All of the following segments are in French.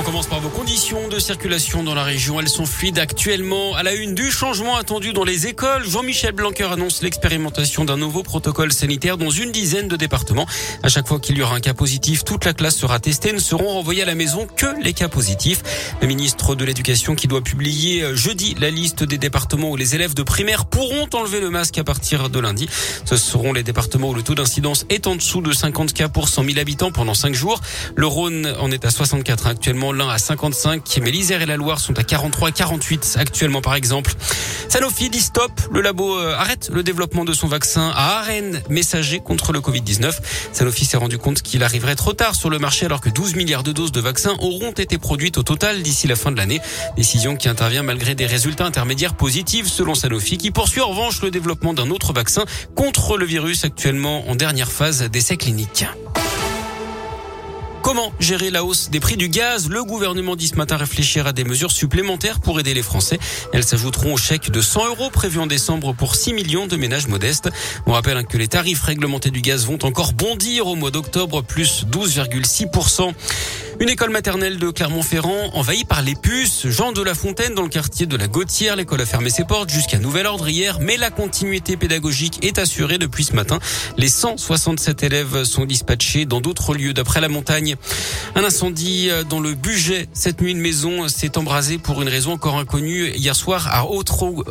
On commence par vos conditions de circulation dans la région. Elles sont fluides actuellement. À la une du changement attendu dans les écoles, Jean-Michel Blanquer annonce l'expérimentation d'un nouveau protocole sanitaire dans une dizaine de départements. À chaque fois qu'il y aura un cas positif, toute la classe sera testée. Ne seront renvoyés à la maison que les cas positifs. Le ministre de l'Éducation qui doit publier euh, jeudi la liste des départements où les élèves de primaire pourront enlever le masque à partir de lundi. Ce seront les départements où le taux d'incidence est en dessous de 50 cas pour 100 000 habitants pendant 5 jours. Le Rhône en est à 64 actuellement l'un à 55, mais l'Isère et la Loire sont à 43 48 actuellement par exemple. Sanofi dit stop, le labo euh, arrête le développement de son vaccin à ARN messager contre le Covid-19. Sanofi s'est rendu compte qu'il arriverait trop tard sur le marché alors que 12 milliards de doses de vaccins auront été produites au total d'ici la fin de l'année. Décision qui intervient malgré des résultats intermédiaires positifs selon Sanofi qui poursuit en revanche le développement d'un autre vaccin contre le virus actuellement en dernière phase d'essai clinique. Comment gérer la hausse des prix du gaz? Le gouvernement dit ce matin réfléchir à des mesures supplémentaires pour aider les Français. Elles s'ajouteront au chèque de 100 euros prévu en décembre pour 6 millions de ménages modestes. On rappelle que les tarifs réglementés du gaz vont encore bondir au mois d'octobre, plus 12,6%. Une école maternelle de Clermont-Ferrand envahie par les puces. Jean de la Fontaine dans le quartier de la Gautière. L'école a fermé ses portes jusqu'à nouvel ordre hier, mais la continuité pédagogique est assurée depuis ce matin. Les 167 élèves sont dispatchés dans d'autres lieux d'après la montagne. Un incendie dans le budget. Cette nuit, une maison s'est embrasée pour une raison encore inconnue hier soir à Haute-Cour,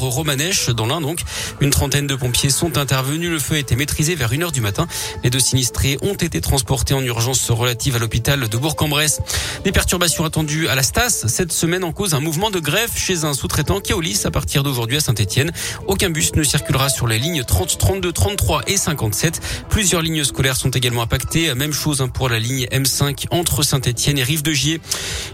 Romanèche, dans l'Ain donc. Une trentaine de pompiers sont intervenus. Le feu a été maîtrisé vers 1 heure du matin. Les deux sinistrés ont été transportés en urgence relative à l'hôpital de Bourg-en-Bresse. Des perturbations attendues à la Stas. Cette semaine en cause un mouvement de grève chez un sous-traitant au à partir d'aujourd'hui à Saint-Etienne. Aucun bus ne circulera sur les lignes 30, 32, 33 et 57. Plusieurs lignes scolaires sont également impactées. Même chose hein, pour la ligne M5 entre Saint-Etienne et Rive de Gier.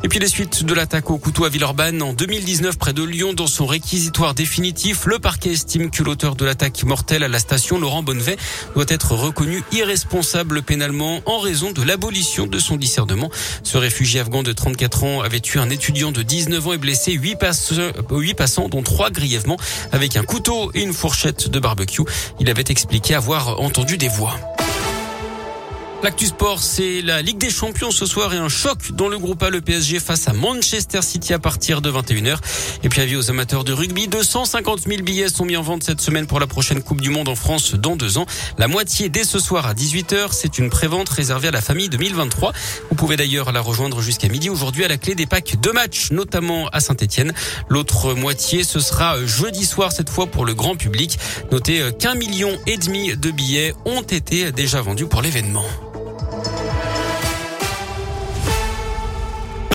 Et puis les suites de l'attaque au couteau à Villeurbanne en 2019 près de Lyon dans son réquisitoire définitif. Le parquet estime que l'auteur de l'attaque mortelle à la station, Laurent Bonnevet, doit être reconnu irresponsable pénalement en raison de l'abolition de son discernement. Ce réfugié afghan de 34 ans avait tué un étudiant de 19 ans et blessé 8, passants, dont 3 grièvement, avec un couteau et une fourchette de barbecue. Il avait expliqué avoir entendu des voix. L'actu sport, c'est la Ligue des Champions ce soir et un choc dans le groupe A, le PSG face à Manchester City à partir de 21h. Et puis avis aux amateurs de rugby, 250 000 billets sont mis en vente cette semaine pour la prochaine Coupe du Monde en France dans deux ans. La moitié dès ce soir à 18h. C'est une prévente réservée à la famille 2023. Vous pouvez d'ailleurs la rejoindre jusqu'à midi aujourd'hui à la clé des packs de matchs, notamment à Saint-Etienne. L'autre moitié, ce sera jeudi soir cette fois pour le grand public. Notez qu'un million et demi de billets ont été déjà vendus pour l'événement.